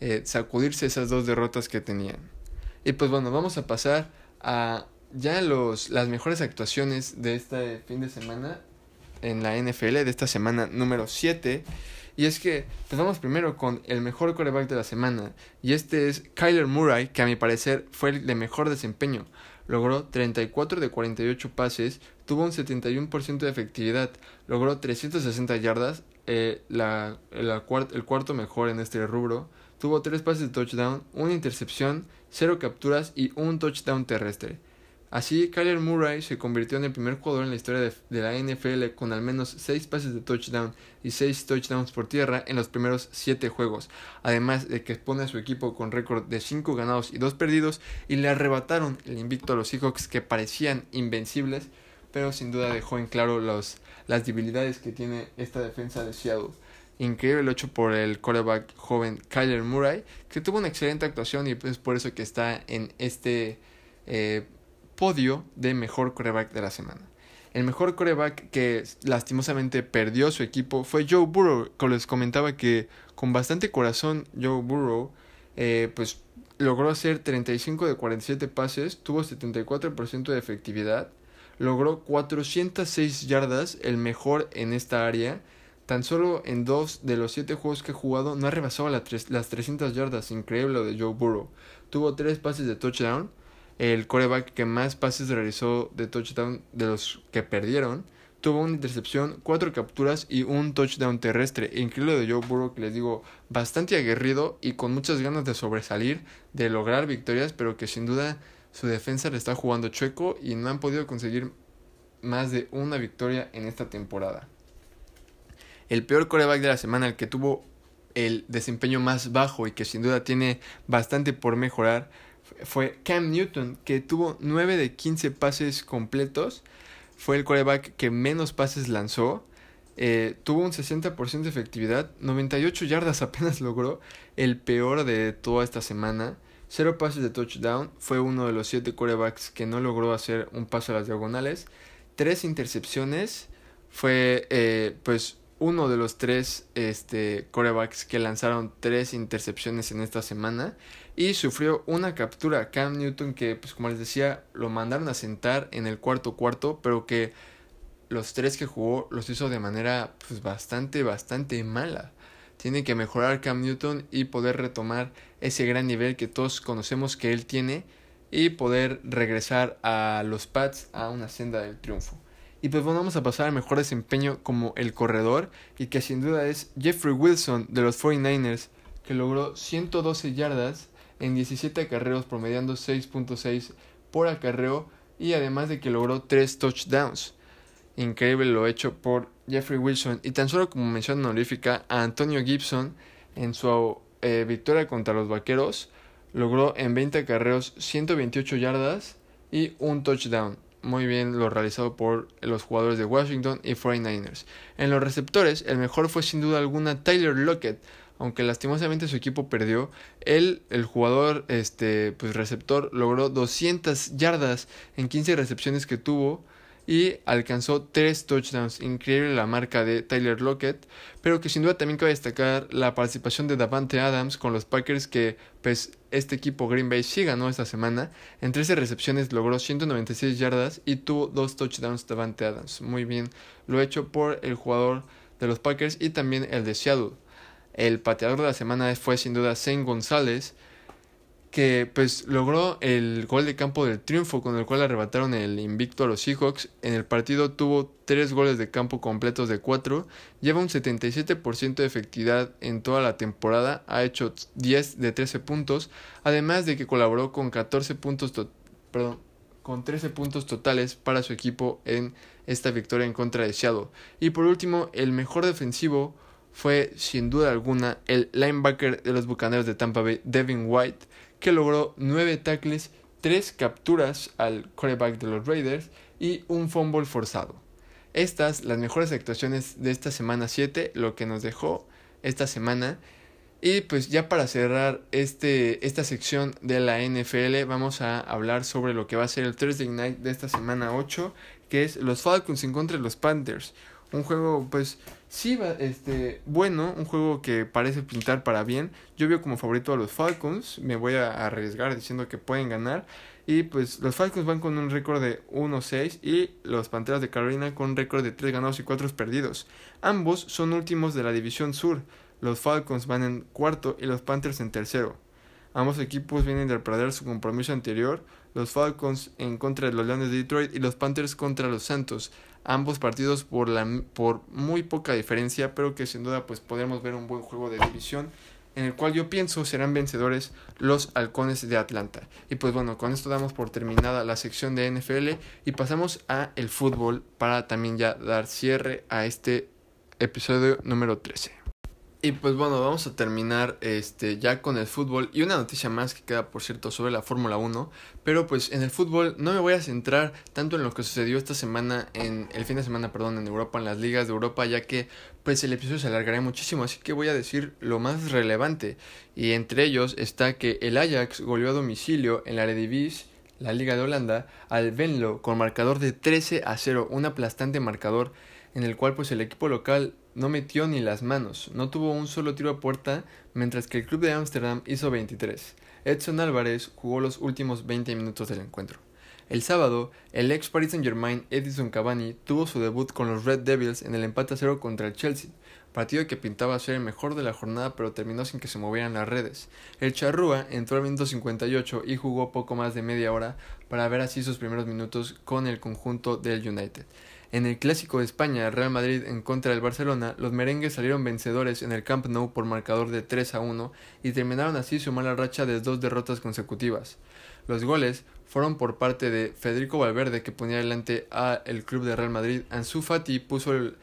eh, sacudirse esas dos derrotas que tenían. Y pues bueno, vamos a pasar a ya los, las mejores actuaciones de este fin de semana en la NFL, de esta semana número 7. Y es que, vamos primero con el mejor coreback de la semana. Y este es Kyler Murray, que a mi parecer fue el de mejor desempeño. Logró 34 de 48 pases, tuvo un 71% de efectividad, logró 360 yardas, eh, la, el cuarto mejor en este rubro. Tuvo 3 pases de touchdown, una intercepción, 0 capturas y un touchdown terrestre. Así, Kyler Murray se convirtió en el primer jugador en la historia de, la NFL con al menos 6 pases de touchdown y 6 touchdowns por tierra en los primeros 7 juegos, además de que expone a su equipo con récord de 5 ganados y 2 perdidos y le arrebataron el invicto a los Seahawks que parecían invencibles, pero sin duda dejó en claro las debilidades que tiene esta defensa de Seattle. Increíble hecho por el quarterback joven Kyler Murray, que tuvo una excelente actuación y es por eso que está en este eh, podio de mejor coreback de la semana. El mejor coreback que lastimosamente perdió su equipo fue Joe Burrow, como les comentaba que con bastante corazón Joe Burrow eh, pues logró hacer 35 de 47 pases, tuvo 74% de efectividad, logró 406 yardas, el mejor en esta área. Tan solo en dos de los siete juegos que ha jugado no ha rebasado las 300 yardas, increíble lo de Joe Burrow. Tuvo tres pases de touchdown, el coreback que más pases realizó de touchdown de los que perdieron. Tuvo una intercepción, cuatro capturas y un touchdown terrestre. Increíble de Joe Burrow, que les digo, bastante aguerrido y con muchas ganas de sobresalir, de lograr victorias, pero que sin duda su defensa le está jugando chueco y no han podido conseguir más de una victoria en esta temporada. El peor coreback de la semana, el que tuvo el desempeño más bajo y que sin duda tiene bastante por mejorar, fue Cam Newton, que tuvo 9 de 15 pases completos. Fue el quarterback que menos pases lanzó. Eh, tuvo un 60% de efectividad, 98 yardas (laughs) apenas logró, el peor de toda esta semana. Cero pases de touchdown, fue uno de los 7 quarterbacks que no logró hacer un paso a las diagonales. Tres intercepciones, fue eh, pues uno de los tres este, corebacks que lanzaron tres intercepciones en esta semana y sufrió una captura Cam Newton que pues como les decía lo mandaron a sentar en el cuarto cuarto pero que los tres que jugó los hizo de manera pues bastante bastante mala. Tiene que mejorar Cam Newton y poder retomar ese gran nivel que todos conocemos que él tiene y poder regresar a los Pats a una senda del triunfo. Y pues vamos a pasar al mejor desempeño como el corredor y que sin duda es Jeffrey Wilson de los 49ers que logró 112 yardas en 17 acarreos promediando 6.6 por acarreo y además de que logró 3 touchdowns. Increíble lo hecho por Jeffrey Wilson y tan solo como mención honorífica a Antonio Gibson en su eh, victoria contra los Vaqueros logró en 20 acarreos 128 yardas y un touchdown muy bien lo realizado por los jugadores de Washington y 49ers. En los receptores, el mejor fue sin duda alguna Tyler Lockett, aunque lastimosamente su equipo perdió. Él, el jugador este, pues receptor, logró 200 yardas en 15 recepciones que tuvo. y alcanzó tres touchdowns, increíble la marca de Tyler Lockett, pero que sin duda también cabe destacar la participación de Davante Adams con los Packers que pues este equipo Green Bay sí ganó esta semana, en 13 recepciones logró 196 yardas y tuvo dos touchdowns Davante Adams, muy bien lo hecho por el jugador de los Packers y también el de Seattle. El pateador de la semana fue sin duda Zane González, que pues logró el gol de campo del triunfo con el cual arrebataron el invicto a los Seahawks. En el partido tuvo tres goles de campo completos de cuatro, lleva un 77% de efectividad en toda la temporada, ha hecho 10 de 13 puntos, además de que colaboró con 14 puntos, con 13 puntos totales para su equipo en esta victoria en contra de Seattle. Y por último, el mejor defensivo fue sin duda alguna el linebacker de los Bucaneros de Tampa Bay, Devin White, que logró 9 tackles, 3 capturas al quarterback de los Raiders y un fumble forzado. Estas, las mejores actuaciones de esta semana 7, lo que nos dejó esta semana. Y pues ya para cerrar este, esta sección de la NFL, vamos a hablar sobre lo que va a ser el Thursday Night de esta semana 8, que es los Falcons en contra de los Panthers. Un juego pues sí, este, bueno, un juego que parece pintar para bien. Yo veo como favorito a los Falcons, me voy a arriesgar diciendo que pueden ganar. Y pues los Falcons van con un récord de 1-6 y los Panteras de Carolina con un récord de 3 ganados y 4 perdidos. Ambos son últimos de la División Sur. Los Falcons van en cuarto y los Panthers en tercero. Ambos equipos vienen de perder su compromiso anterior, los Falcons en contra de los Leones de Detroit y los Panthers contra los Santos ambos partidos por, la, por muy poca diferencia, pero que sin duda pues podremos ver un buen juego de división en el cual yo pienso serán vencedores los halcones de Atlanta. Y pues bueno, con esto damos por terminada la sección de NFL y pasamos a el fútbol para también ya dar cierre a este episodio número 13. Y pues bueno, vamos a terminar este ya con el fútbol. Y una noticia más que queda por cierto sobre la Fórmula 1, pero pues en el fútbol no me voy a centrar tanto en lo que sucedió esta semana en el fin de semana, perdón, en Europa, en las ligas de Europa, ya que pues el episodio se alargará muchísimo, así que voy a decir lo más relevante. Y entre ellos está que el Ajax goleó a domicilio en la Eredivisie la Liga de Holanda, al Venlo con marcador de 13 a 0, un aplastante marcador en el cual pues el equipo local no metió ni las manos, no tuvo un solo tiro a puerta, mientras que el club de Ámsterdam hizo 23. Edson Álvarez jugó los últimos 20 minutos del encuentro. El sábado, el ex Paris Saint-Germain Edison Cavani tuvo su debut con los Red Devils en el empate a cero contra el Chelsea, partido que pintaba ser el mejor de la jornada pero terminó sin que se movieran las redes. El Charrúa entró al minuto 58 y jugó poco más de media hora para ver así sus primeros minutos con el conjunto del United. En el clásico de España, Real Madrid en contra del Barcelona, los merengues salieron vencedores en el Camp Nou por marcador de 3 a 1 y terminaron así su mala racha de dos derrotas consecutivas. Los goles fueron por parte de Federico Valverde que ponía adelante al club de Real Madrid. Ansu Fati puso el,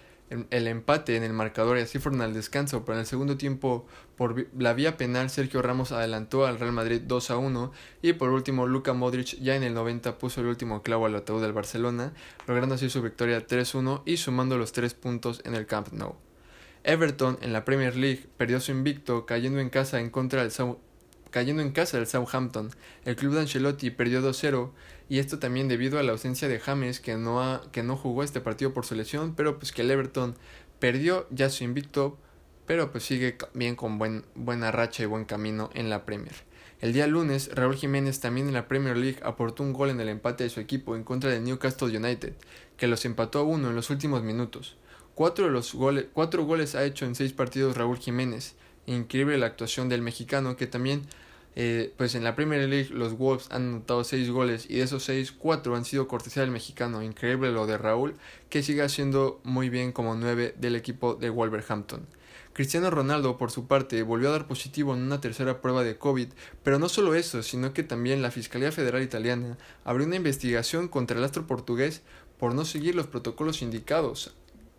el empate en el marcador y así fueron al descanso, pero en el segundo tiempo por la vía penal Sergio Ramos adelantó al Real Madrid 2 a 1 y por último Luka Modric ya en el 90 puso el último clavo al ataúd del Barcelona, logrando así su victoria 3-1 y sumando los 3 puntos en el Camp Nou. Everton en la Premier League perdió su invicto cayendo en casa en contra del cayendo en casa del Southampton. El club de Ancelotti perdió 2-0 y esto también debido a la ausencia de James que no, ha, que no jugó este partido por su lesión, pero pues que el Everton perdió ya su invicto, pero pues sigue bien con buen, buena racha y buen camino en la Premier. El día lunes, Raúl Jiménez también en la Premier League aportó un gol en el empate de su equipo en contra del Newcastle United, que los empató a uno en los últimos minutos. Cuatro, de los cuatro goles ha hecho en seis partidos Raúl Jiménez, Increíble la actuación del mexicano que también eh, pues en la Premier League los Wolves han anotado 6 goles y de esos 6, 4 han sido cortesía del mexicano. Increíble lo de Raúl, que sigue haciendo muy bien como 9 del equipo de Wolverhampton. Cristiano Ronaldo, por su parte, volvió a dar positivo en una tercera prueba de COVID, pero no solo eso, sino que también la Fiscalía Federal Italiana abrió una investigación contra el astro portugués por no seguir los protocolos indicados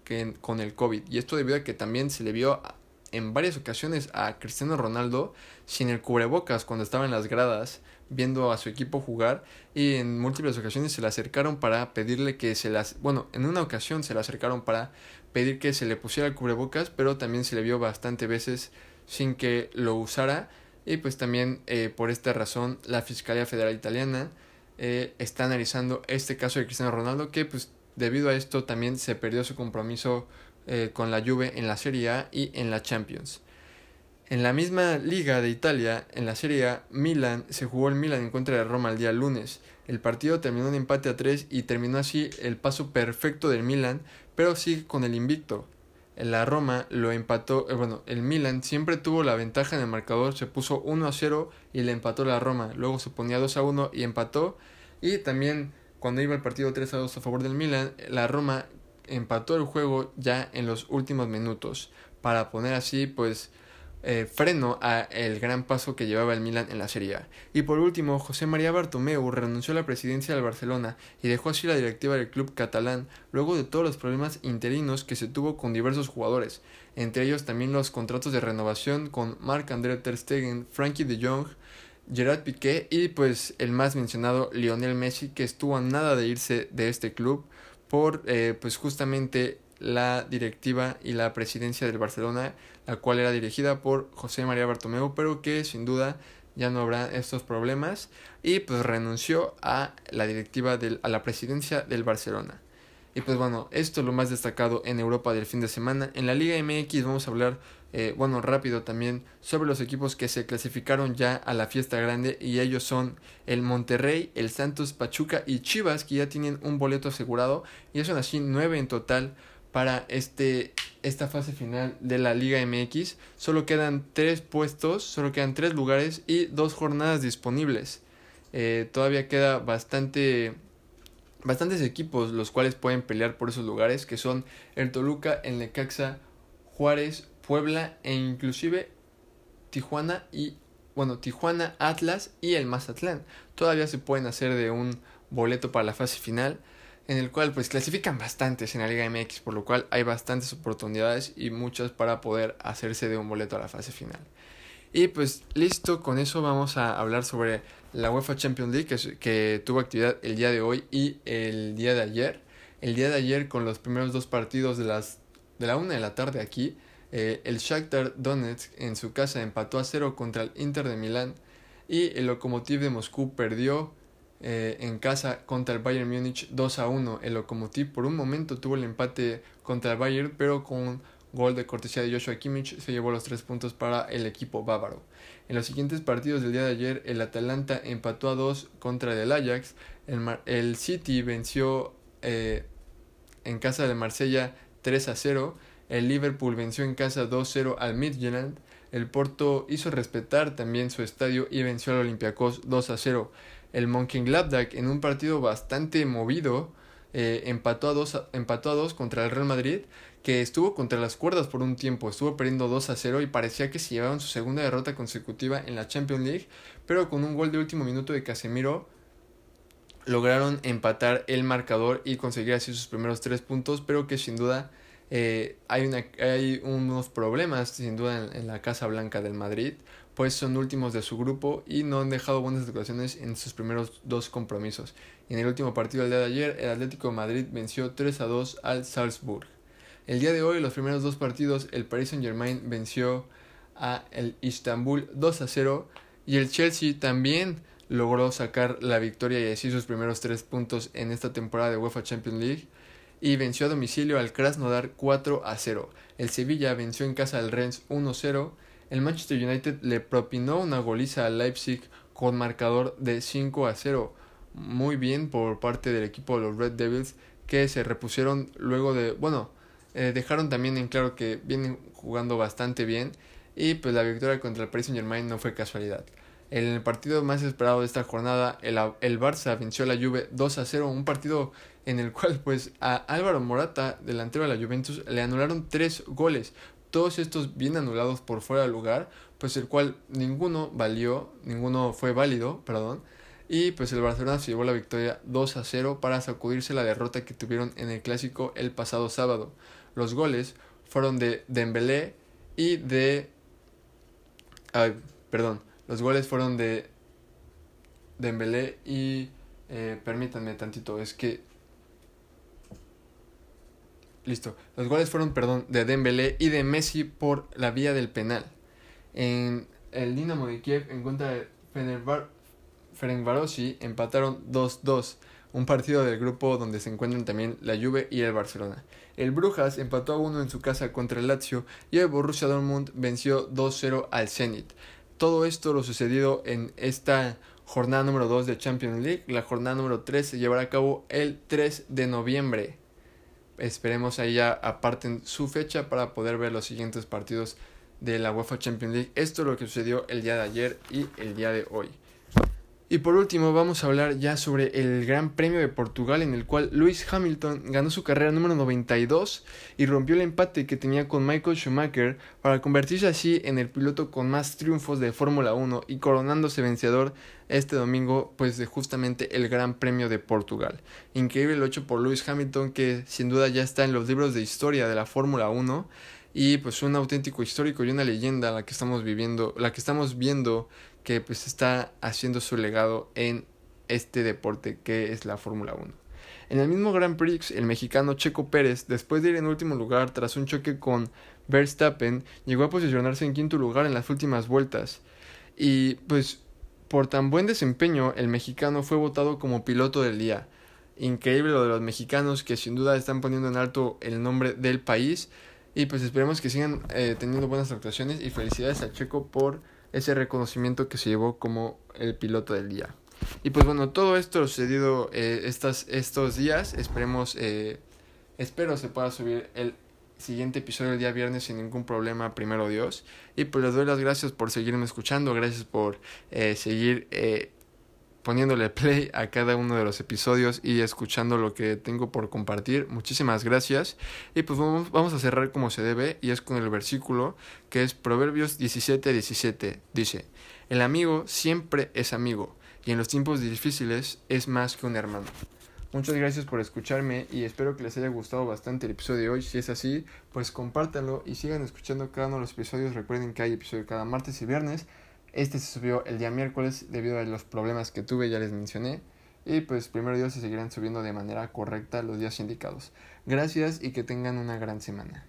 que, con el COVID, y esto debido a que también se le vio en varias ocasiones a Cristiano Ronaldo sin el cubrebocas cuando estaba en las gradas viendo a su equipo jugar y en múltiples ocasiones se le acercaron para pedirle que se las bueno en una ocasión se le acercaron para pedir que se le pusiera el cubrebocas pero también se le vio bastante veces sin que lo usara. Y pues también eh, por esta razón la Fiscalía Federal Italiana eh, está analizando este caso de Cristiano Ronaldo que pues debido a esto también se perdió su compromiso eh, con la Juve en la Serie A y en la Champions. En la misma liga de Italia, en la Serie A, Milan se jugó el Milan en contra de Roma el día lunes. El partido terminó en empate a 3 y terminó así el paso perfecto del Milan, pero sigue con el invicto. La Roma lo empató, eh, bueno, el Milan siempre tuvo la ventaja en el marcador, se puso 1 a 0 y le empató la Roma, luego se ponía 2 a 1 y empató y también cuando iba el partido 3 a 2 a favor del Milan, la Roma empató el juego ya en los últimos minutos para poner así pues eh, freno a el gran paso que llevaba el Milan en la Serie A. Y por último, José María Bartomeu renunció a la presidencia del Barcelona y dejó así la directiva del club catalán luego de todos los problemas interinos que se tuvo con diversos jugadores, entre ellos también los contratos de renovación con Marc-André Ter Stegen, Frankie de Jong, Gerard Piqué y pues el más mencionado Lionel Messi que estuvo a nada de irse de este club por eh, pues justamente la directiva y la presidencia del Barcelona, la cual era dirigida por José María Bartomeu, pero que sin duda ya no habrá estos problemas y pues renunció a la directiva del, a la presidencia del Barcelona. Y pues bueno, esto es lo más destacado en Europa del fin de semana. En la Liga MX vamos a hablar, eh, bueno, rápido también sobre los equipos que se clasificaron ya a la fiesta grande y ellos son el Monterrey, el Santos, Pachuca y Chivas que ya tienen un boleto asegurado y son así nueve en total para este, esta fase final de la Liga MX. Solo quedan tres puestos, solo quedan tres lugares y dos jornadas disponibles. Eh, todavía queda bastante bastantes equipos los cuales pueden pelear por esos lugares, que son el Toluca, el Necaxa, Juárez, Puebla e inclusive Tijuana y bueno, Tijuana, Atlas y el Mazatlán. Todavía se pueden hacer de un boleto para la fase final, en el cual pues clasifican bastantes en la Liga MX, por lo cual hay bastantes oportunidades y muchas para poder hacerse de un boleto a la fase final. Y pues listo, con eso vamos a hablar sobre la UEFA Champions League que, que, tuvo actividad el día de hoy y el día de ayer. El día de ayer con los primeros dos partidos de las de la una de la tarde aquí, eh, el Shakhtar Donetsk en su casa empató a cero contra el Inter de Milán y el Lokomotiv de Moscú perdió eh, en casa contra el Bayern Múnich 2 a 1. El Lokomotiv por un momento tuvo el empate contra el Bayern, pero con gol de cortesía de Joshua Kimmich, se llevó los tres puntos para el equipo bávaro. En los siguientes partidos del día de ayer, el Atalanta empató a 2 contra el Ajax, el, City venció eh, en casa de Marsella 3 a 0, el Liverpool venció en casa 2-0 al Midtjylland, el Porto hizo respetar también su estadio y venció al Olympiacos 2 a 0. El Mönchengladbach en un partido bastante movido eh, empató, a 2, empató a 2 contra el Real Madrid que estuvo contra las cuerdas por un tiempo, estuvo perdiendo 2 a 0 y parecía que se llevaban su segunda derrota consecutiva en la Champions League, pero con un gol de último minuto de Casemiro lograron empatar el marcador y conseguir así sus primeros tres puntos, pero que sin duda eh, hay, unos problemas sin duda en, la Casa Blanca del Madrid, pues son últimos de su grupo y no han dejado buenas declaraciones en sus primeros dos compromisos. En el último partido del día de ayer, el Atlético de Madrid venció 3 a 2 al Salzburg. El día de hoy, los primeros dos partidos, el Paris Saint Germain venció a el Istanbul 2 a 0 y el Chelsea también logró sacar la victoria y así sus primeros tres puntos en esta temporada de UEFA Champions League y venció a domicilio al Krasnodar 4 a 0. El Sevilla venció en casa al Rennes 1 0. El Manchester United le propinó una goliza al Leipzig con marcador de 5 a 0. Muy bien por parte del equipo de los Red Devils que se repusieron luego de, bueno, eh, dejaron también en claro que vienen jugando bastante bien y pues la victoria contra el Paris Saint Germain no fue casualidad. En el partido más esperado de esta jornada, el, el Barça venció a la Juve 2 a 0, un partido en el cual pues a Álvaro Morata, delantero de la Juventus, le anularon tres goles, todos estos bien anulados por fuera de lugar, pues el cual ninguno valió, ninguno fue válido, perdón, y pues el Barcelona se llevó la victoria 2 a 0 para sacudirse la derrota que tuvieron en el clásico el pasado sábado. Los goles fueron de Dembélé y de... Ay, perdón. Los goles fueron de Dembélé y... Eh, permítanme tantito, es que... Listo. Los goles fueron, perdón, de Dembélé y de Messi por la vía del penal. En el Dinamo de Kiev en contra de Fenerbahce empataron 2-2. un partido del grupo donde se encuentran también la Juve y el Barcelona. El Brujas empató a uno en su casa contra el Lazio y el Borussia Dortmund venció 2-0 al Zenit. Todo esto lo sucedido en esta jornada número 2 de Champions League. La jornada número 3 se llevará a cabo el 3 de noviembre. Esperemos ahí ya aparten su fecha para poder ver los siguientes partidos de la UEFA Champions League. Esto es lo que sucedió el día de ayer y el día de hoy. Y por último vamos a hablar ya sobre el Gran Premio de Portugal en el cual Lewis Hamilton ganó su carrera número 92 y rompió el empate que tenía con Michael Schumacher para convertirse así en el piloto con más triunfos de Fórmula 1 y coronándose vencedor este domingo pues de justamente el Gran Premio de Portugal. Increíble lo hecho por Lewis Hamilton que sin duda ya está en los libros de historia de la Fórmula 1 y pues un auténtico histórico y una leyenda la que estamos viviendo, la que estamos viendo que pues está haciendo su legado en este deporte que es la Fórmula 1. En el mismo Grand Prix, el mexicano Checo Pérez, después de ir en último lugar tras un choque con Verstappen, llegó a posicionarse en quinto lugar en las últimas vueltas. Y pues por tan buen desempeño, el mexicano fue votado como piloto del día. Increíble lo de los mexicanos que sin duda están poniendo en alto el nombre del país. Y pues esperemos que sigan eh, teniendo buenas actuaciones y felicidades a Checo por ese reconocimiento que se llevó como el piloto del día. Y pues bueno, todo esto sucedido eh, estas, estos días. Esperemos, eh, espero se pueda subir el siguiente episodio el día viernes sin ningún problema, primero Dios. Y pues les doy las gracias por seguirme escuchando, gracias por eh, seguir poniéndole play a cada uno de los episodios y escuchando lo que tengo por compartir. Muchísimas gracias. Y pues vamos, vamos a cerrar como se debe y es con el versículo que es Proverbios 17, 17. Dice, el amigo siempre es amigo y en los tiempos difíciles es más que un hermano. Muchas gracias por escucharme y espero que les haya gustado bastante el episodio de hoy. Si es así, pues compártanlo y sigan escuchando cada uno de los episodios. Recuerden que hay episodio cada martes y viernes. Este se subió el día miércoles debido a los problemas que tuve, ya les mencioné. Y pues primero Dios se seguirán subiendo de manera correcta los días indicados. Gracias y que tengan una gran semana.